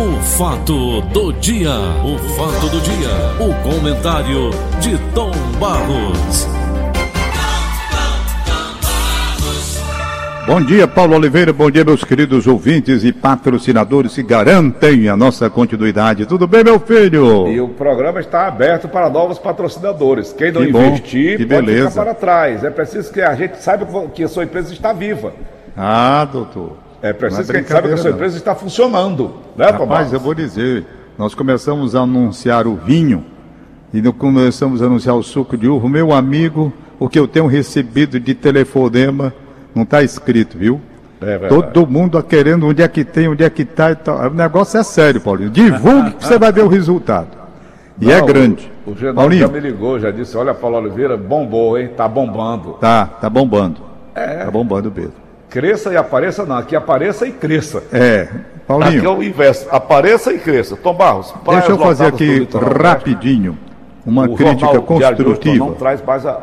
O fato do dia, o fato do dia, o comentário de Tom Barros. Bom dia, Paulo Oliveira. Bom dia, meus queridos ouvintes e patrocinadores que garantem a nossa continuidade. Tudo bem, meu filho? E o programa está aberto para novos patrocinadores. Quem não Que bom, investir que pode beleza. ficar para trás. É preciso que a gente saiba que a sua empresa está viva. Ah, doutor. É preciso é que a gente saiba que a sua não. empresa está funcionando. Né, Rapaz, Tomás? eu vou dizer, nós começamos a anunciar o vinho e começamos a anunciar o suco de uva. Meu amigo, o que eu tenho recebido de telefonema não está escrito, viu? É. Todo mundo a querendo onde é que tem, onde é que está. O negócio é sério, Paulinho. Divulgue que você vai ver o resultado. E é Não, grande. O, o Genaro Paulinho, já me ligou, já disse: Olha, Paulo Oliveira, bombou, hein? Tá bombando. tá, tá bombando. É. Tá bombando mesmo. Cresça e apareça, não. Aqui apareça e cresça. É, Aqui é Paulinho, o inverso. Apareça e cresça. Tom Barros, deixa eu fazer aqui rapidinho uma O crítica construtiva. não traz mais a- a-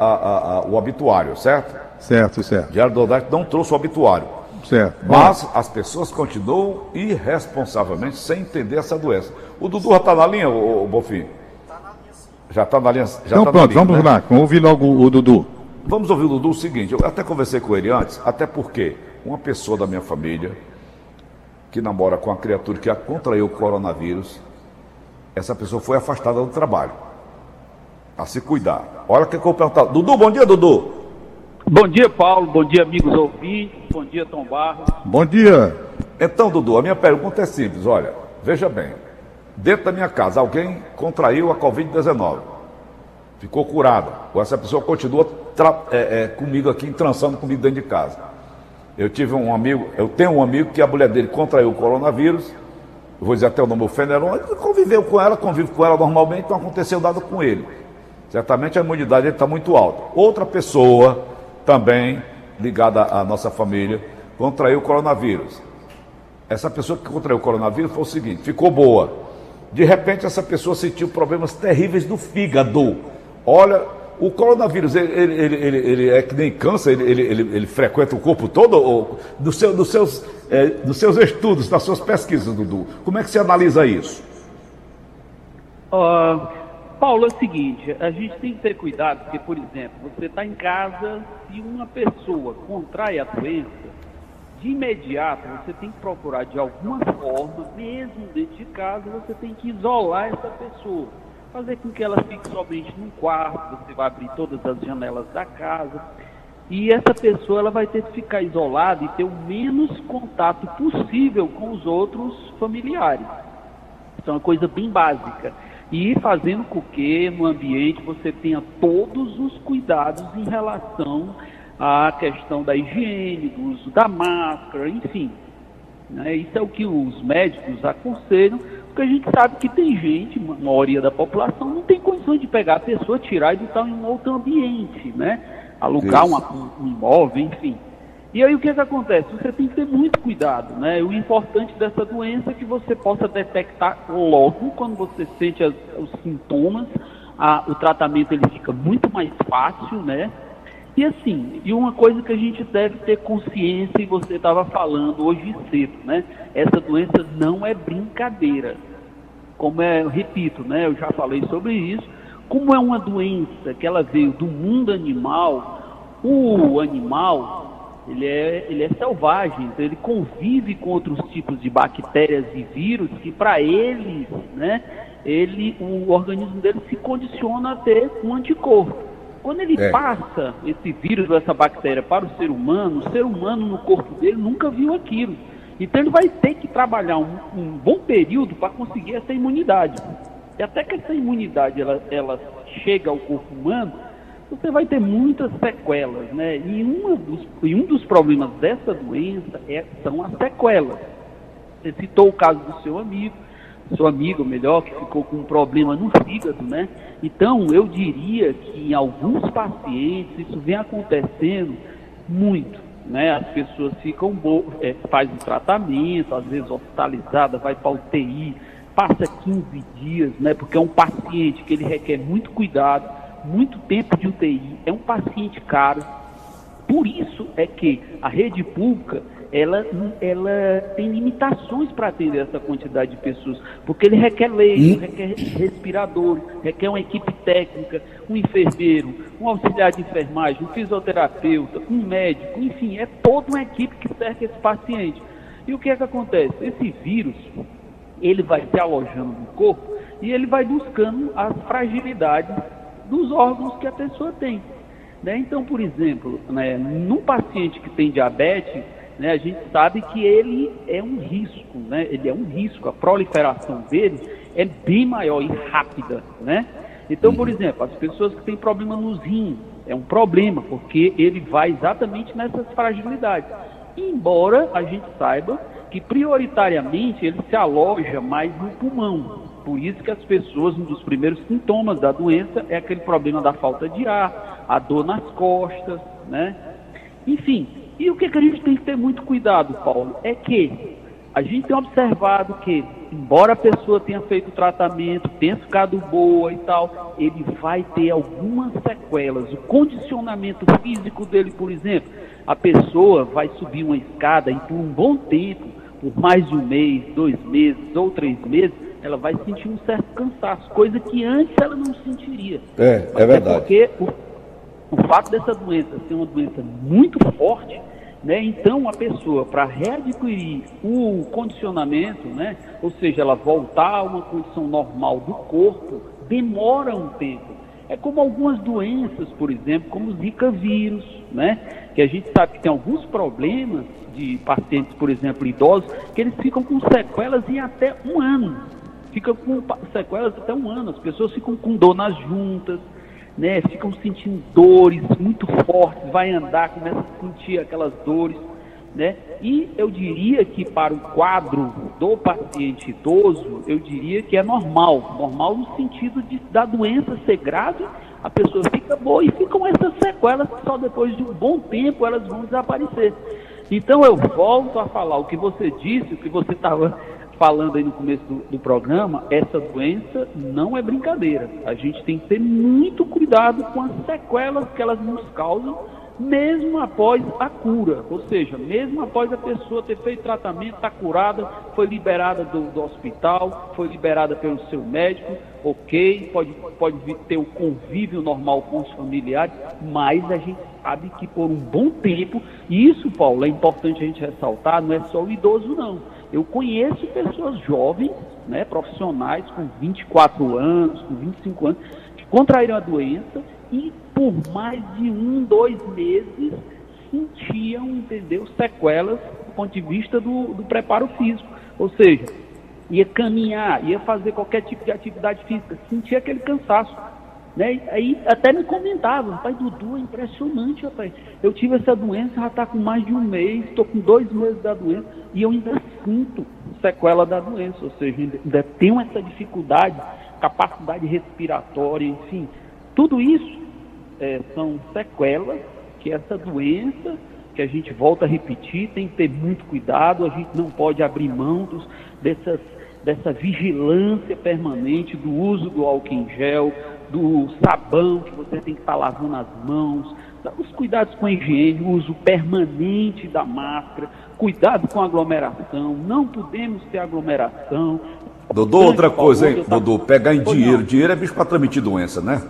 a- o obituário, certo? Certo, certo, Diário do Oeste não trouxe o obituário. certo. Mas as pessoas continuam irresponsavelmente sem entender essa doença. O Dudu já está na linha, o, Bofim? Já está na linha. Já Então tá na pronto, linha, vamos né? lá. Vamos ouvir logo o Dudu. Vamos ouvir o Dudu o seguinte, eu até conversei com ele antes, até porque uma pessoa da minha família que namora com uma criatura que contraiu o coronavírus, essa pessoa foi afastada do trabalho. A se cuidar. Olha o que eu perguntar. Dudu, bom dia, Dudu. Bom dia, Paulo. Bom dia, amigos ouvintes. Bom dia, Tom Barros. Bom dia. Então, Dudu, a minha pergunta é simples. Olha, veja bem. Dentro da minha casa, alguém contraiu a Covid-19. Ficou curada. Ou essa pessoa continua é, é, comigo aqui, trançando comigo dentro de casa. Eu tive um amigo, eu tenho um amigo que a mulher dele contraiu o coronavírus. Vou dizer até o nome, o Feneron. Ele conviveu com ela, convive com ela normalmente, não aconteceu nada com ele. Certamente a imunidade dele está muito alta. Outra pessoa, também ligada à nossa família, contraiu o coronavírus. Essa pessoa que contraiu o coronavírus foi o seguinte: ficou boa. De repente, essa pessoa sentiu problemas terríveis do fígado. Olha, o coronavírus, ele, ele, ele, ele- é que nem câncer, ele, ele, ele, frequenta o corpo todo? Ou, do seu, dos, seus, eh, dos seus estudos, das suas pesquisas, Dudu, como é que você analisa isso? Ah, Paulo, é o seguinte, a gente tem que ter cuidado, porque, por exemplo, você está em casa, se uma pessoa contrai a doença, de imediato você tem que procurar de alguma forma, mesmo dentro de casa, você tem que isolar essa pessoa. Fazer com que ela fique somente num quarto, você vai abrir todas as janelas da casa. E essa pessoa ela vai ter que ficar isolada e ter o menos contato possível com os outros familiares. Isso é uma coisa bem básica. E fazendo com que no ambiente você tenha todos os cuidados em relação à questão da higiene, do uso da máscara, enfim. Né? Isso é o que os médicos aconselham, porque a gente sabe que tem gente, a maioria da população, não tem condições de pegar a pessoa, tirar e botar em um outro ambiente, né? Alugar uma- um, imóvel, enfim. E aí o que, que acontece? Você tem que ter muito cuidado, né? O importante dessa doença é que você possa detectar logo quando você sente as- os sintomas, a- o tratamento ele fica muito mais fácil, né? E assim, e uma coisa que a gente deve ter consciência, e você estava falando hoje cedo, né? Essa doença não é brincadeira. Como é, eu repito, né? Eu já falei sobre isso. Como é uma doença que ela veio do mundo animal, o animal, ele é, ele é selvagem, então ele convive com outros tipos de bactérias e vírus que para eles, né? Ele, o organismo dele se condiciona a ter um anticorpo. Quando ele É. passa esse vírus ou essa bactéria para o ser humano, o ser humano no corpo dele nunca viu aquilo. Então ele vai ter que trabalhar um, um bom período para conseguir essa imunidade. E até que essa imunidade ela, ela chega ao corpo humano, você vai ter muitas sequelas, né? E, uma dos, e um dos problemas dessa doença é, são as sequelas. Você citou o caso do seu amigo, seu amigo, melhor, que ficou com um problema no fígado, né? Então, eu diria que em alguns pacientes isso vem acontecendo muito, né? As pessoas ficam, bo- é, tratamento, às vezes hospitalizada, vai para UTI, passa 15 dias, né? Porque é um paciente que ele requer muito cuidado, muito tempo de UTI, é um paciente caro, por isso é que a rede pública ela, ela tem limitações para atender essa quantidade de pessoas, porque ele requer leite, requer respiradores, requer uma equipe técnica, um enfermeiro, um auxiliar de enfermagem, um fisioterapeuta, um médico, enfim, é toda uma equipe que cerca esse paciente. E o que é que acontece? Esse vírus, ele vai se alojando no corpo e ele vai buscando as fragilidades dos órgãos que a pessoa tem. Né? Então, por exemplo, né, num paciente que tem diabetes, né, a gente sabe que ele é um risco, né? ele é um risco, a proliferação dele é bem maior e rápida. Né? Então, por exemplo, as pessoas que têm problema nos rins, é um problema, porque ele vai exatamente nessas fragilidades. Embora a gente saiba que prioritariamente ele se aloja mais no pulmão. Por isso que as pessoas, um dos primeiros sintomas da doença é aquele problema da falta de ar, a dor nas costas, né? Enfim, e o que, que a gente tem que ter muito cuidado, Paulo, é que a gente tem observado que, embora a pessoa tenha feito o tratamento, tenha ficado boa e tal, ele vai ter algumas sequelas. O condicionamento físico dele, por exemplo, a pessoa vai subir uma escada e por um bom tempo, por mais de um mês, dois meses ou três meses, ela vai sentir um certo cansaço, coisa que antes ela não sentiria. É, é verdade. Porque o, o fato dessa doença ser uma doença muito forte, né, então a pessoa, para readquirir o condicionamento, né, ou seja, ela voltar a uma condição normal do corpo, demora um tempo. É como algumas doenças, por exemplo, como o Zika vírus, né? Que a gente sabe que tem alguns problemas de pacientes, por exemplo, idosos, que eles ficam com sequelas em até um ano. Fica com sequelas até um ano. As pessoas ficam com dor nas juntas, né? Ficam sentindo dores muito fortes, vai andar, começa a sentir aquelas dores, né? E eu diria que para o quadro do paciente idoso, eu diria que é normal, normal no sentido de, da doença ser grave, a pessoa fica boa e ficam essas sequelas que só depois de um bom tempo elas vão desaparecer. Então eu volto a falar o que você disse, o que você estava falando aí no começo do, do, programa, essa doença não é brincadeira. A gente tem que ter muito cuidado com as sequelas que elas nos causam mesmo após a cura, ou seja, mesmo após a pessoa ter feito tratamento, está curada, foi liberada do, do, hospital, foi liberada pelo seu médico, ok, pode, pode ter o convívio normal com os familiares, mas a gente sabe que por um bom tempo, e isso, Paulo, é importante a gente ressaltar, não é só o idoso, não. Eu conheço pessoas jovens, né, profissionais com 24 anos, com 25 anos, que contraíram a doença e por mais de um, dois meses sentiam, entendeu, sequelas do ponto de vista do, do preparo físico. Ou seja, ia caminhar, ia fazer qualquer tipo de atividade física, sentia aquele cansaço. Né? Aí até me comentavam, pai Dudu, é impressionante, rapaz. Eu tive essa doença, já está com mais de um mês, estou com dois meses da doença, e eu ainda sinto sequela da doença, ou seja, ainda tenho essa dificuldade, capacidade respiratória, enfim. Tudo isso é, são sequelas que essa doença, que a gente volta a repetir, tem que ter muito cuidado, a gente não pode abrir mão dos, dessas, dessa vigilância permanente do uso do álcool em gel, do sabão que você tem que estar lavando as mãos, os cuidados com a higiene, o uso permanente da máscara, cuidado com a aglomeração, não podemos ter aglomeração. Dodô, outra coisa, hein, Dodô, pegar em dinheiro. Dinheiro é bicho para transmitir doença, né?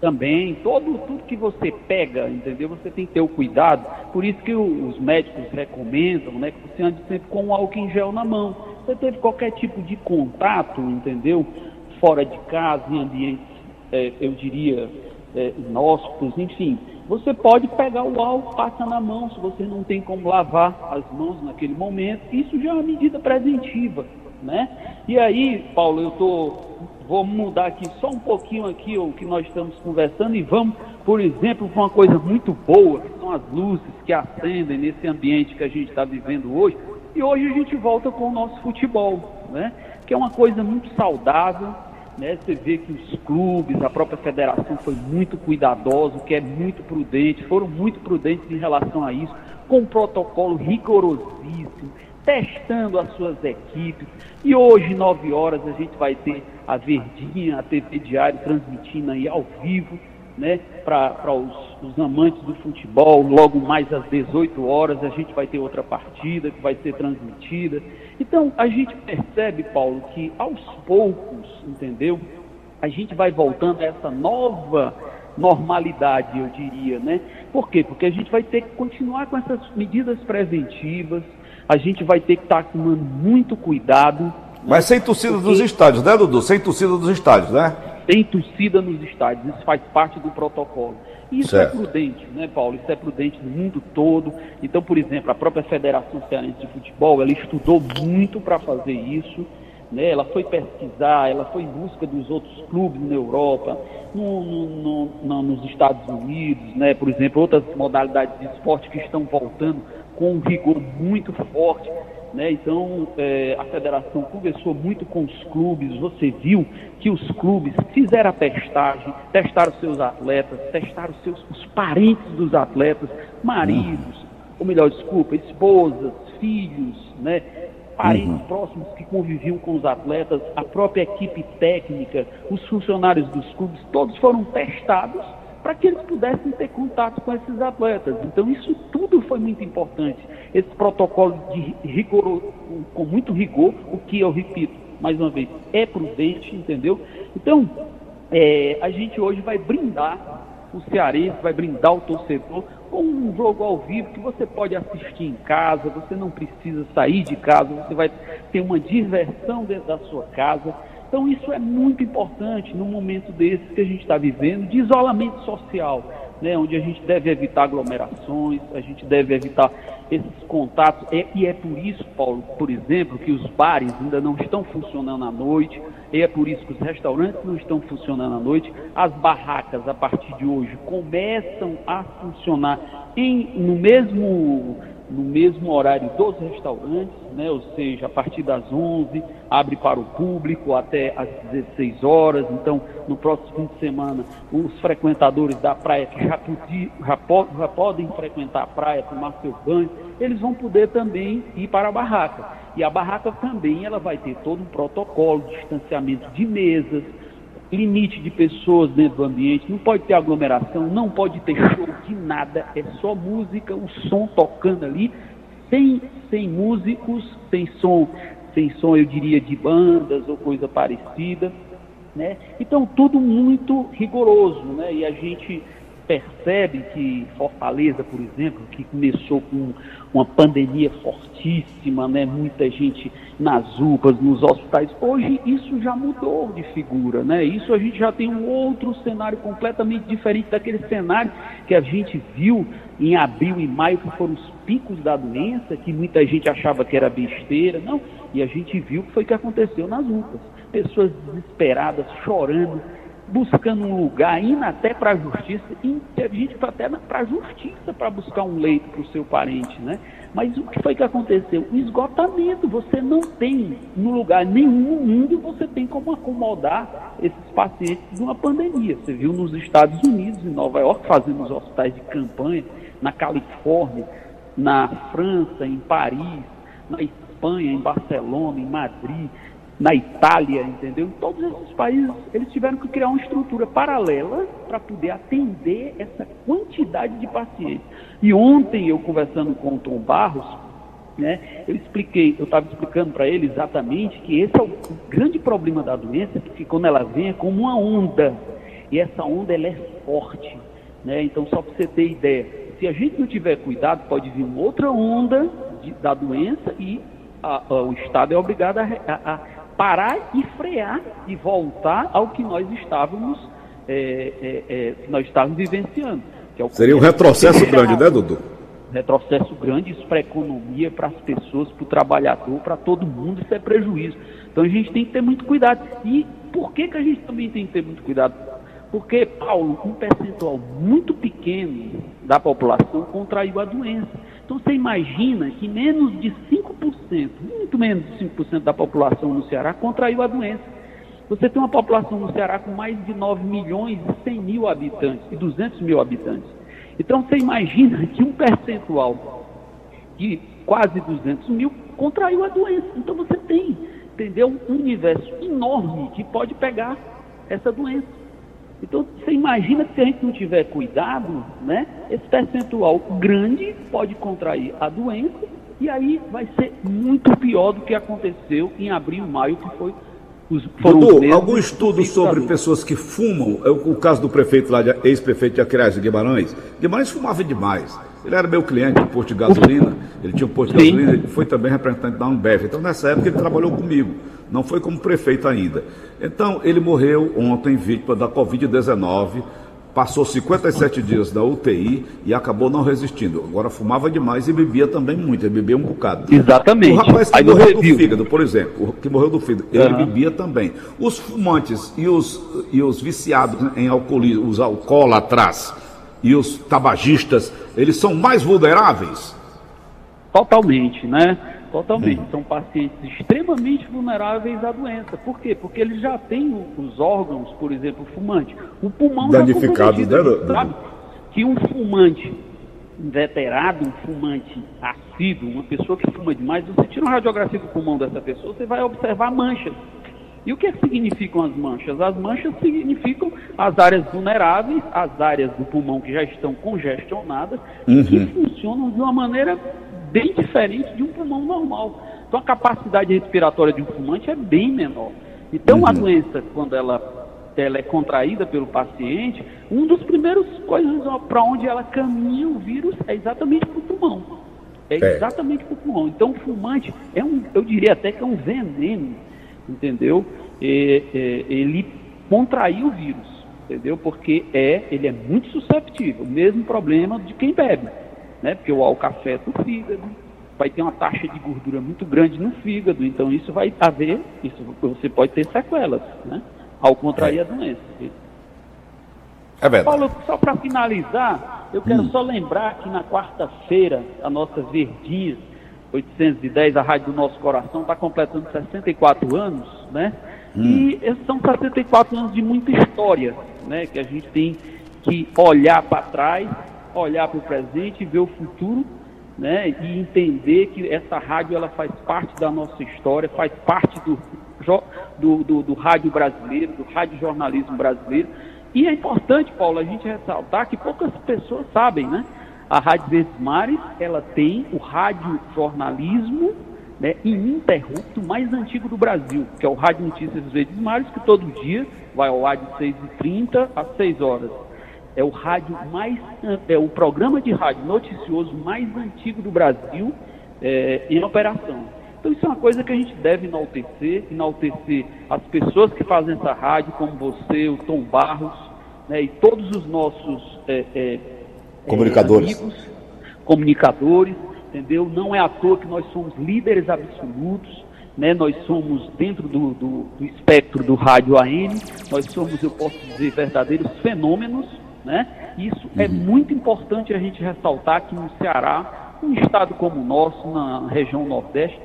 também, todo, tudo que você pega, entendeu? Você tem que ter o cuidado. Por isso que os médicos recomendam, né, que você ande sempre com o álcool em gel na mão. Você teve qualquer tipo de contato, entendeu? Fora de casa, em ambientes, é, eu diria, é, inóspitos, enfim. Você pode pegar o álcool, passa na mão, se você não tem como lavar as mãos naquele momento. Isso já é uma medida preventiva, né? E aí, Paulo, eu estou vou mudar aqui só um pouquinho aqui o que nós estamos conversando e vamos, por exemplo, para uma coisa muito boa, que são as luzes que acendem nesse ambiente que a gente está vivendo hoje. E hoje a gente volta com o nosso futebol, né? Que é uma coisa muito saudável, né? Você vê que os clubes, a própria federação foi muito cuidadoso, que é muito prudente, foram muito prudentes em relação a isso, com um protocolo rigorosíssimo, testando as suas equipes. E hoje, 9 horas, a gente vai ter a Verdinha, a TV Diário, transmitindo aí ao vivo, né, para os os amantes do futebol, logo mais às 18 horas a gente vai ter outra partida que vai ser transmitida. Então a gente percebe, Paulo, que aos poucos, entendeu? A gente vai voltando a essa nova normalidade, eu diria, né? Por quê? Porque a gente vai ter que continuar com essas medidas preventivas, a gente vai ter que estar tomando muito cuidado. Mas sem torcida porque... dos estádios, né, Dudu? Sem torcida dos estádios, né? Sem torcida nos estádios, isso faz parte do protocolo. E isso é certo. é prudente, né, Paulo? Isso é prudente no mundo todo. Então, por exemplo, a própria Federação Cearense de Futebol, ela estudou muito para fazer isso. Né? Ela foi pesquisar, ela foi em busca dos outros clubes na Europa, no, no, no, nos Estados Unidos, né? por exemplo, outras modalidades de esporte que estão voltando com um rigor muito forte. Né? Então, é, a federação conversou muito com os clubes. Você viu que os clubes fizeram a testagem, testaram seus atletas, testaram seus, os parentes dos atletas, maridos, ou melhor, desculpa, esposas, filhos, né? parentes uhum. próximos que conviviam com os atletas, a própria equipe técnica, os funcionários dos clubes, todos foram testados para que eles pudessem ter contato com esses atletas. Então isso tudo foi muito importante. Esse protocolo de rigor, com muito rigor, o que eu repito mais uma vez, é prudente, entendeu? Então, é, a gente hoje vai brindar o cearense, vai brindar o torcedor com um jogo ao vivo que você pode assistir em casa, você não precisa sair de casa, você vai ter uma diversão dentro da sua casa. Então isso é muito importante no momento desse que a gente está vivendo de isolamento social né, onde a gente deve evitar aglomerações, a gente deve evitar esses contatos. É, e é por isso, Paulo, por exemplo, que os bares ainda não estão funcionando à noite, e é por isso que os restaurantes não estão funcionando à noite. As barracas, a partir de hoje, começam a funcionar em, no mesmo no mesmo horário dos restaurantes, né? ou seja, a partir das 11, abre para o público até às 16 horas. Então, no próximo fim de semana, os frequentadores da praia que já, podia, já, já podem frequentar a praia, tomar seu banho, eles vão poder também ir para a barraca. E a barraca também ela vai ter todo um protocolo de distanciamento de mesas, limite de pessoas dentro do ambiente, não pode ter aglomeração, não pode ter show de nada, é só música, o som tocando ali, sem, sem músicos, sem som, sem som, eu diria, de bandas ou coisa parecida. Né? Então, tudo muito rigoroso, né? E a gente percebe que Fortaleza, por exemplo, que começou com uma pandemia fortíssima, né? muita gente nas UPAs, nos hospitais, hoje isso já mudou de figura, né? Isso a gente já tem um outro cenário completamente diferente daquele cenário que a gente viu em abril e maio, que foram os picos da doença, que muita gente achava que era besteira, não, e a gente viu o que foi que aconteceu nas UPAs. Pessoas desesperadas, chorando, buscando um lugar, indo até para a justiça, e gente foi até para a justiça para buscar um leito para o seu parente, né? Mas o que foi que aconteceu? O esgotamento. Você não tem, no lugar nenhum no mundo, você tem como acomodar esses pacientes de uma pandemia. Você viu nos Estados Unidos, em Nova York, fazendo os hospitais de campanha, na Califórnia, na França, em Paris, na Espanha, em Barcelona, em Madrid na Itália, entendeu? Em todos esses países, eles tiveram que criar uma estrutura paralela para poder atender essa quantidade de pacientes. E ontem, eu conversando com o Tom Barros, né, eu expliquei, eu estava explicando para ele exatamente que esse é o grande problema da doença, que quando ela vem é como uma onda, e essa onda ela é forte. Né? Então, só para você ter ideia, se a gente não tiver cuidado, pode vir uma outra onda de, da doença e a, a, o Estado é obrigado a, a parar e frear e voltar ao que nós estávamos, é, é, é, nós estávamos vivenciando. É Seria um retrocesso grande, né, Dudu? Retrocesso grande, isso para a economia, para as pessoas, para o trabalhador, para todo mundo, isso é prejuízo. Então a gente tem que ter muito cuidado. E por que, que a gente também tem que ter muito cuidado? Porque, Paulo, um percentual muito pequeno da população contraiu a doença. Então você imagina que menos de 5%, muito menos de 5% da população no Ceará contraiu a doença. Você tem uma população no Ceará com mais de 9 milhões e 100 mil habitantes, e 200 mil habitantes. Então você imagina que um percentual de quase 200 mil contraiu a doença. Então você tem, entendeu, um universo enorme que pode pegar essa doença. Então, você imagina que se a gente não tiver cuidado, né, esse percentual grande pode contrair a doença e aí vai ser muito pior do que aconteceu em abril e maio, que foi os, Doutor, algum estudo sobre pessoas que fumam? É o, o caso do prefeito lá, ex-prefeito de Acreás de Guimarães. Guimarães fumava demais. Ele era meu cliente no posto de gasolina, ele tinha um posto de Sim. gasolina, ele foi também representante da Ambev. Então, nessa época, ele trabalhou comigo, não foi como prefeito ainda. Então, ele morreu ontem vítima da Covid-19, passou 57 dias da UTI e acabou não resistindo. Agora fumava demais e bebia também muito, ele bebia um bocado. Exatamente. O rapaz que Aí morreu do fígado, por exemplo, que morreu do fígado, ele uhum. bebia também. Os fumantes e os, e os viciados em alcoolismo, os alcoólatras e os tabagistas, eles são mais vulneráveis? Totalmente, né? Totalmente. Hum. São pacientes extremamente vulneráveis à doença. Por quê? Porque eles já têm os órgãos, por exemplo, o fumante. O pulmão Danificado, já né? sabe? Que um fumante veterado, um fumante assíduo, uma pessoa que fuma demais, você tira uma radiografia do pulmão dessa pessoa, você vai observar manchas. E o que, é que significam as manchas? As manchas significam as áreas vulneráveis, as áreas do pulmão que já estão congestionadas uhum. e que funcionam de uma maneira bem diferente de um pulmão normal. Então a capacidade respiratória de um fumante é bem menor. Então uhum. a doença, quando ela, ela é contraída pelo paciente, um dos primeiros coisas para onde ela caminha o vírus é exatamente para o pulmão. É, é. exatamente para o pulmão. Então o fumante é um, eu diria até que é um veneno, entendeu? É, é, ele contraiu o vírus, entendeu? Porque é, ele é muito susceptível, o mesmo problema de quem bebe né? Porque o álcool afeta o fígado, vai ter uma taxa de gordura muito grande no fígado, então isso vai haver, isso você pode ter sequelas, né? Ao contrair é. a doença. É verdade. Paulo, só para finalizar, eu quero hum. só lembrar que na quarta-feira, a nossa Verdinha 810, a rádio do nosso coração, está completando 64 anos, né? Hum. E esses são 64 anos de muita história, né? Que a gente tem que olhar para trás olhar para o presente, ver o futuro, né, e entender que essa rádio ela faz parte da nossa história, faz parte do, do, do, do rádio brasileiro, do rádio jornalismo brasileiro. E é importante, Paulo, a gente ressaltar que poucas pessoas sabem, né? A Rádio Verdes Mares, ela tem o rádio jornalismo né, ininterrupto mais antigo do Brasil, que é o Rádio Notícias Verdes Mares, que todo dia vai ao ar de 6h30 às 6 horas é o rádio mais, é o programa de rádio noticioso mais antigo do Brasil é, em operação. Então isso é uma coisa que a gente deve enaltecer, enaltecer as pessoas que fazem essa rádio, como você, o Tom Barros, né, e todos os nossos é, é, comunicadores. Amigos, comunicadores, entendeu? Não é à toa que nós somos líderes absolutos, né? Nós somos dentro do, do, do espectro do rádio AM, nós somos, eu posso dizer, verdadeiros fenômenos né? Isso é muito importante a gente ressaltar que no Ceará, um estado como o nosso, na região Nordeste,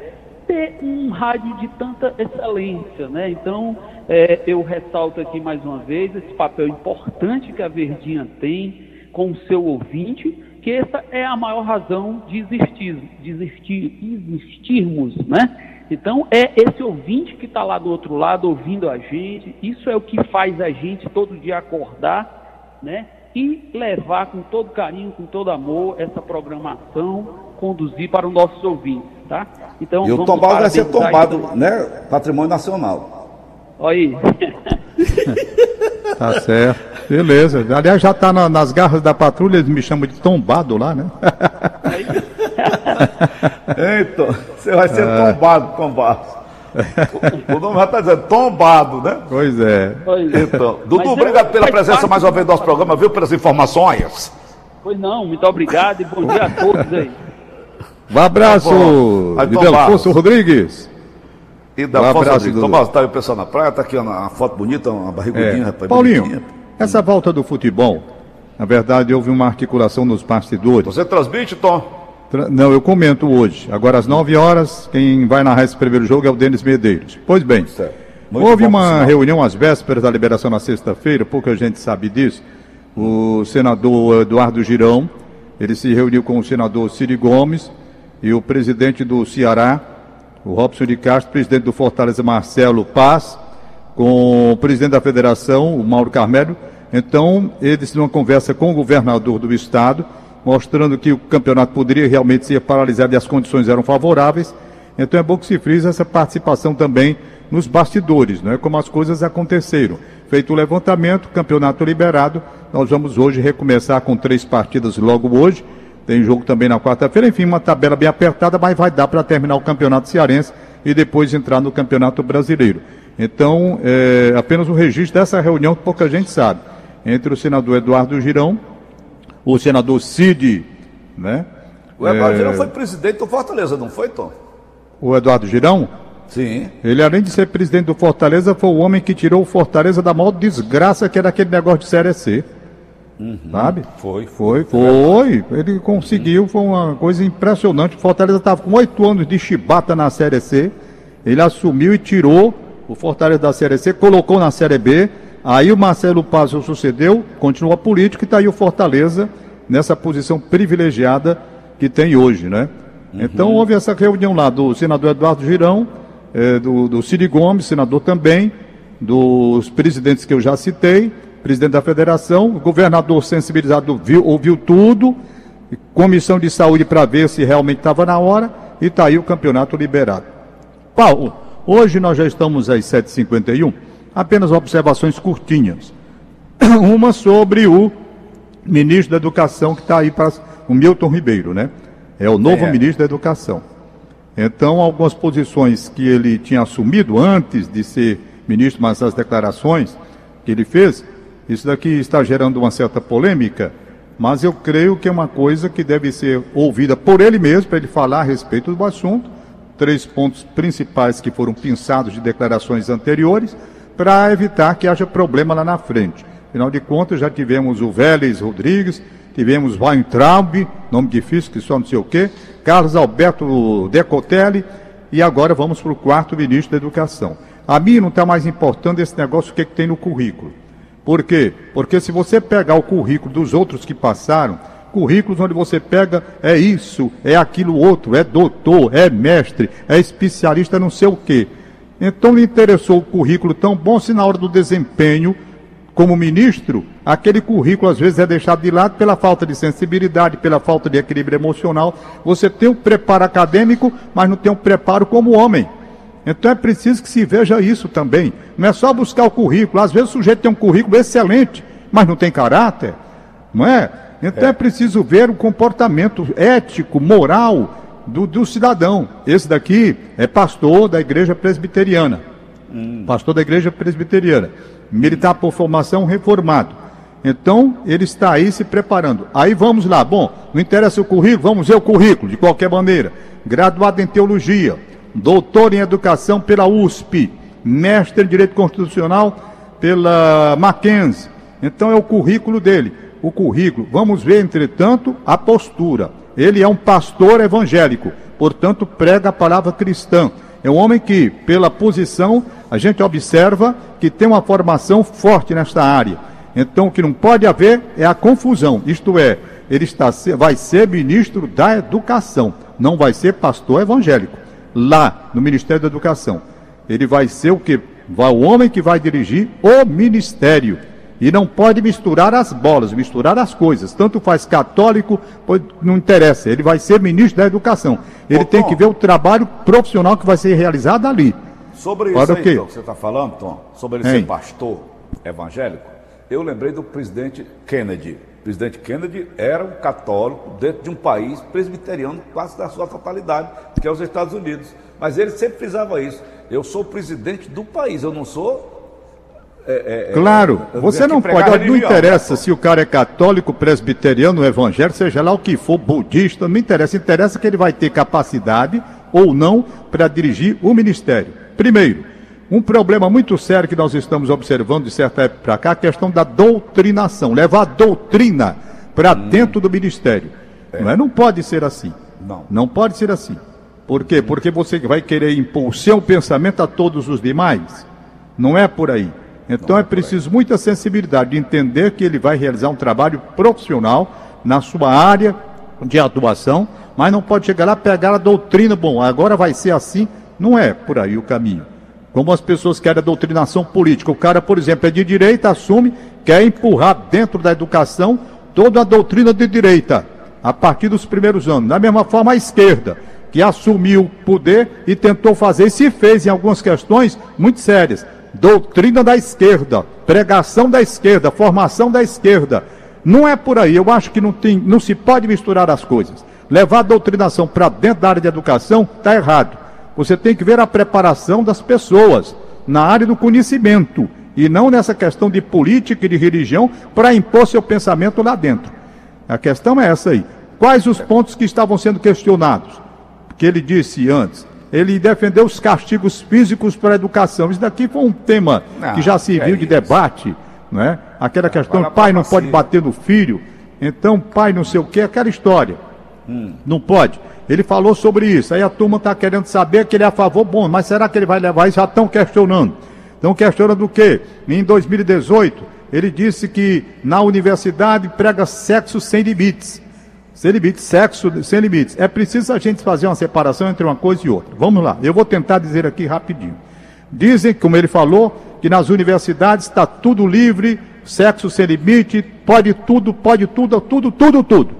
ter um rádio de tanta excelência. Né? Então, é, eu ressalto aqui mais uma vez esse papel importante que a Verdinha tem com o seu ouvinte, que essa é a maior razão de existir, de existir, existirmos, né? Então é esse ouvinte que está lá do outro lado ouvindo a gente, isso é o que faz a gente todo dia acordar né? E levar com todo carinho, com todo amor, essa programação, conduzir para os nossos ouvintes, tá? Então, e o tombado vai ser tombado, aí, né? Patrimônio Nacional. Olha aí. tá certo. Beleza. Aliás, já está na, nas garras da patrulha, eles me chamam de tombado lá, né? então, você vai ser é... tombado, tombado o nome já está dizendo tombado, né? Pois é. Pois é. Então, Dudu, obrigado pela presença mais uma vez no nosso programa, viu? Pelas informações. Pois não, muito obrigado e bom dia a todos aí. Um abraço, tá de Delfonso Rodrigues. E da um abraço, Rodrigues. Tomás, tá aí o pessoal na praia, tá aqui uma foto bonita, uma barrigudinha, é. rapaz. Paulinho, bonitinha. essa volta do futebol, na verdade, houve uma articulação nos bastidores. Você transmite, Tom? Não, eu comento hoje. Agora às 9 horas, quem vai narrar esse primeiro jogo é o Denis Medeiros. Pois bem, houve uma reunião às vésperas da liberação na sexta-feira, pouca gente sabe disso. O senador Eduardo Girão, ele se reuniu com o senador Ciro Gomes e o presidente do Ceará, o Robson de Castro, presidente do Fortaleza Marcelo Paz, com o presidente da federação, o Mauro Carmelo, Então, eles, numa conversa com o governador do estado, mostrando que o campeonato poderia realmente ser paralisado e as condições eram favoráveis. Então, é bom que se frise essa participação também nos bastidores, não é como as coisas aconteceram. Feito o levantamento, campeonato liberado, nós vamos hoje recomeçar com três partidas logo hoje. Tem jogo também na quarta-feira, enfim, uma tabela bem apertada, mas vai dar para terminar o campeonato cearense e depois entrar no campeonato brasileiro. Então, é, apenas o registro dessa reunião que pouca gente sabe, entre o senador Eduardo Girão, o senador Cid, né? O Eduardo é... Girão foi presidente do Fortaleza, não foi, Tom? O Eduardo Girão? Sim. Ele, além de ser presidente do Fortaleza, foi o homem que tirou o Fortaleza da maior desgraça que era aquele negócio de Série C. Uhum. Sabe? Foi. Foi, foi. Ele conseguiu, foi uma coisa impressionante. O Fortaleza estava com oito anos de chibata na Série C. Ele assumiu e tirou o Fortaleza da Série C, colocou na Série B. Aí o Marcelo Paz sucedeu, continuou a política e está aí o Fortaleza nessa posição privilegiada que tem hoje, né? Uhum. Então houve essa reunião lá do senador Eduardo Girão, eh, do, do Ciro Gomes, senador também, dos presidentes que eu já citei, presidente da federação, o governador sensibilizado viu, ouviu tudo, comissão de saúde para ver se realmente estava na hora, e está aí o campeonato liberado. Paulo, hoje nós já estamos às 7h51, apenas observações curtinhas. Uma sobre o ministro da Educação que está aí para o Milton Ribeiro, né? É o novo é. ministro da Educação. Então, algumas posições que ele tinha assumido antes de ser ministro, mas as declarações que ele fez, isso daqui está gerando uma certa polêmica, mas eu creio que é uma coisa que deve ser ouvida por ele mesmo, para ele falar a respeito do assunto. Três pontos principais que foram pensados de declarações anteriores, para evitar que haja problema lá na frente. Afinal de contas, já tivemos o Vélez Rodrigues, tivemos Weintraub, nome difícil que só não sei o quê, Carlos Alberto Decotelli, e agora vamos para o quarto ministro da Educação. A mim não está mais importando esse negócio o que, é que tem no currículo. Por quê? Porque se você pegar o currículo dos outros que passaram, currículos onde você pega é isso, é aquilo outro, é doutor, é mestre, é especialista, não sei o quê. Então lhe interessou o currículo tão bom se na hora do desempenho, como ministro, aquele currículo às vezes é deixado de lado pela falta de sensibilidade, pela falta de equilíbrio emocional. Você tem o preparo acadêmico, mas não tem o preparo como homem. Então é preciso que se veja isso também. Não é só buscar o currículo. Às vezes o sujeito tem um currículo excelente, mas não tem caráter, não é? Então é, é preciso ver o comportamento ético, moral do, do, cidadão. Esse daqui é pastor da igreja presbiteriana. Hum. Pastor da igreja presbiteriana. Militar por formação reformado. Então, ele está aí se preparando. Aí vamos lá. Bom, não interessa o currículo, vamos ver o currículo, de qualquer maneira. Graduado em teologia doutor em educação pela USP, mestre em direito constitucional pela Mackenzie. Então é o currículo dele. O currículo. Vamos ver, entretanto, a postura. Ele é um pastor evangélico, portanto, prega a palavra cristã. É um homem que, pela posição, a gente observa que tem uma formação forte nesta área. Então, o que não pode haver é a confusão. Isto é, ele está, vai ser ministro da educação, não vai ser pastor evangélico lá no Ministério da Educação. Ele vai ser o que? O homem que vai dirigir o ministério. E não pode misturar as bolas, misturar as coisas. Tanto faz católico, não interessa. Ele vai ser ministro da Educação. Ele Ô, tem Tom, que ver o trabalho profissional que vai ser realizado ali. Sobre isso aí, que você está falando, Tom, sobre ele hein? ser pastor evangélico, eu lembrei do presidente Kennedy. O presidente Kennedy era um católico dentro de um país presbiteriano quase da sua totalidade, que é os Estados Unidos. Mas ele sempre frisava isso. Eu sou presidente do país, eu não sou é, é, é claro, você não pode, religião, não interessa né? se o cara é católico, presbiteriano, evangélico, seja lá o que for, budista, não interessa. Interessa que ele vai ter capacidade ou não para dirigir o ministério. Primeiro, um problema muito sério que nós estamos observando de certa época para cá, a questão da doutrinação, levar a doutrina para hum. dentro do ministério. É. Não, é? não pode ser assim. Não. Não pode ser assim. Por quê? Porque você vai querer impor o seu pensamento a todos os demais. Não é por aí. Então é, é preciso muita sensibilidade de entender que ele vai realizar um trabalho profissional na sua área de atuação, mas não pode chegar lá pegar a doutrina, bom, agora vai ser assim. Não é por aí o caminho. Como as pessoas querem a doutrinação política. O cara, por exemplo, é de direita, assume, quer empurrar dentro da educação toda a doutrina de direita, a partir dos primeiros anos. Da mesma forma, a esquerda, que assumiu o poder e tentou fazer, e se fez em algumas questões muito sérias. Doutrina da esquerda, pregação da esquerda, formação da esquerda. Não é por aí, eu acho que não, tem, não se pode misturar as coisas. Levar a doutrinação para dentro da área de educação está errado. Você tem que ver a preparação das pessoas na área do conhecimento e não nessa questão de política e de religião para impor seu pensamento lá dentro. A questão é essa aí. Quais os pontos que estavam sendo questionados? Que ele disse antes. Ele defendeu os castigos físicos para a educação. Isso daqui foi um tema não, que já se viu é de debate, não é? Aquela questão, pai não pode bater no filho, então pai não sei o que, aquela história. Hum. Não pode. Ele falou sobre isso. Aí a turma está querendo saber que ele é a favor, bom, mas será que ele vai levar isso? Já estão questionando. Então questiona do quê? Em 2018, ele disse que na universidade prega sexo sem limites. Sem limites, sexo sem limites. É preciso a gente fazer uma separação entre uma coisa e outra. Vamos lá, eu vou tentar dizer aqui rapidinho. Dizem, como ele falou, que nas universidades está tudo livre, sexo sem limite, pode tudo, pode tudo, tudo, tudo, tudo.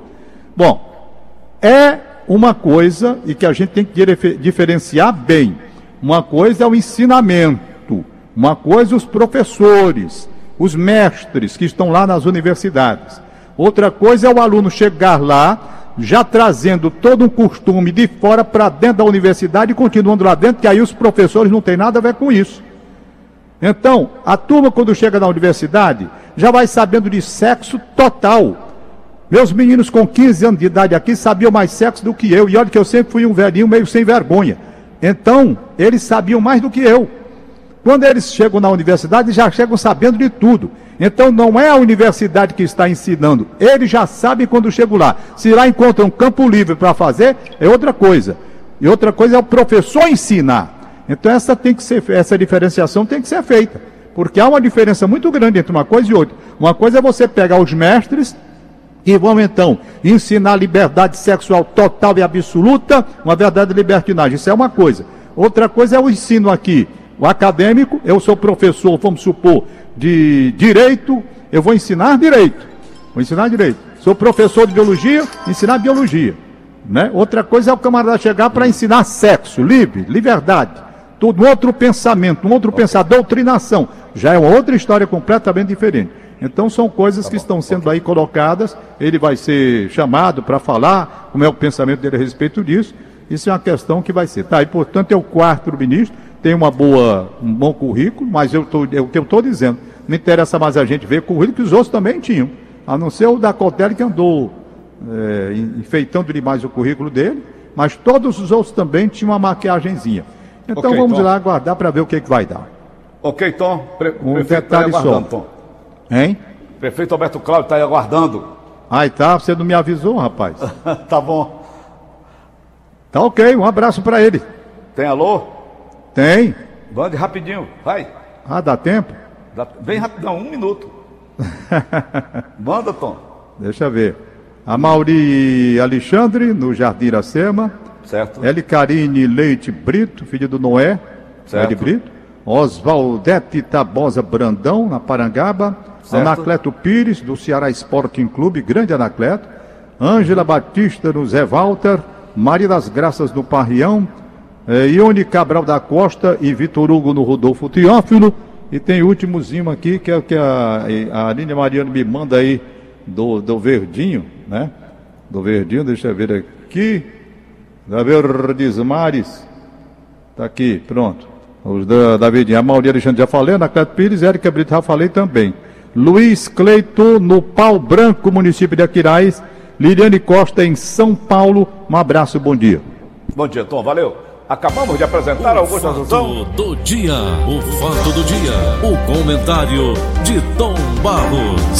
Bom, é uma coisa e que a gente tem que diferenciar bem. Uma coisa é o ensinamento uma coisa os professores, os mestres que estão lá nas universidades. Outra coisa é o aluno chegar lá, já trazendo todo um costume de fora para dentro da universidade e continuando lá dentro, que aí os professores não têm nada a ver com isso. Então, a turma, quando chega na universidade, já vai sabendo de sexo total. Meus meninos com 15 anos de idade aqui sabiam mais sexo do que eu, e olha que eu sempre fui um velhinho meio sem vergonha. Então, eles sabiam mais do que eu. Quando eles chegam na universidade, já chegam sabendo de tudo. Então não é a universidade que está ensinando, eles já sabem quando chegam lá. Se lá encontram campo livre para fazer, é outra coisa. E outra coisa é o professor ensinar. Então essa tem que ser, essa diferenciação tem que ser feita. Porque há uma diferença muito grande entre uma coisa e outra. Uma coisa é você pegar os mestres e vão então ensinar liberdade sexual total e absoluta, uma verdade libertinagem. Isso é uma coisa. Outra coisa é o ensino aqui o acadêmico, eu sou professor, vamos supor, de direito, eu vou ensinar direito. Vou ensinar direito. Sou professor de biologia, ensinar biologia. Né? Outra coisa é o camarada chegar para ensinar sexo, livre, liberdade. Tudo um outro pensamento, um outro okay. pensamento, doutrinação. Já é uma outra história completamente diferente. Então são coisas tá que estão sendo okay. aí colocadas. Ele vai ser chamado para falar como é o pensamento dele a respeito disso. Isso é uma questão que vai ser. Tá, e portanto é o quarto ministro tem uma boa, um bom currículo, mas eu tô, é o que eu estou dizendo. Não interessa mais a gente ver currículo que os outros também tinham. A não ser o da Cotelli que andou é, enfeitando demais o currículo dele, mas todos os outros também tinham uma maquiagemzinha. Então okay, vamos Tom. lá aguardar para ver o que, que vai dar. Ok, Tom. Pre um detalhe tá só. Tom. Hein? Prefeito Alberto Cláudio está aí aguardando. Ai, tá. Você não me avisou, rapaz. tá bom. Tá ok. Um abraço para ele. Tem alô? Tem. Mande rapidinho, vai. Ah, dá tempo? Dá, bem rapidão, um minuto. Manda, Tom. Deixa eu ver. A Mauri Alexandre, no Jardim Iracema. Certo. Eli Carine Leite Brito, filho do Noé. Certo. Eli Brito. Oswaldete Tabosa Brandão, na Parangaba. Certo. Anacleto Pires, do Ceará Sporting Clube, grande Anacleto. Ângela Batista, no Zé Walter. Maria das Graças, do Parrião. É, Ione Cabral da Costa e Vitor Hugo no Rodolfo Teófilo. E tem últimozinho aqui, que é o que a, a Aline Mariano me manda aí do, do Verdinho, né? Do Verdinho, deixa eu ver aqui. Da Verdes Mares. Tá aqui, pronto. Os da, da Verdinho. A Mauri Alexandre já falei, Ana Cléto Pires, Érica Brito já falei também. Luiz Cleito, no Pau Branco, município de Aquiraz. Liliane Costa, em São Paulo. Um abraço, bom dia. Bom dia, Tom. Valeu. Acabamos de apresentar o fato Assunção. do dia, o fato do dia, o comentário de Tom Barros.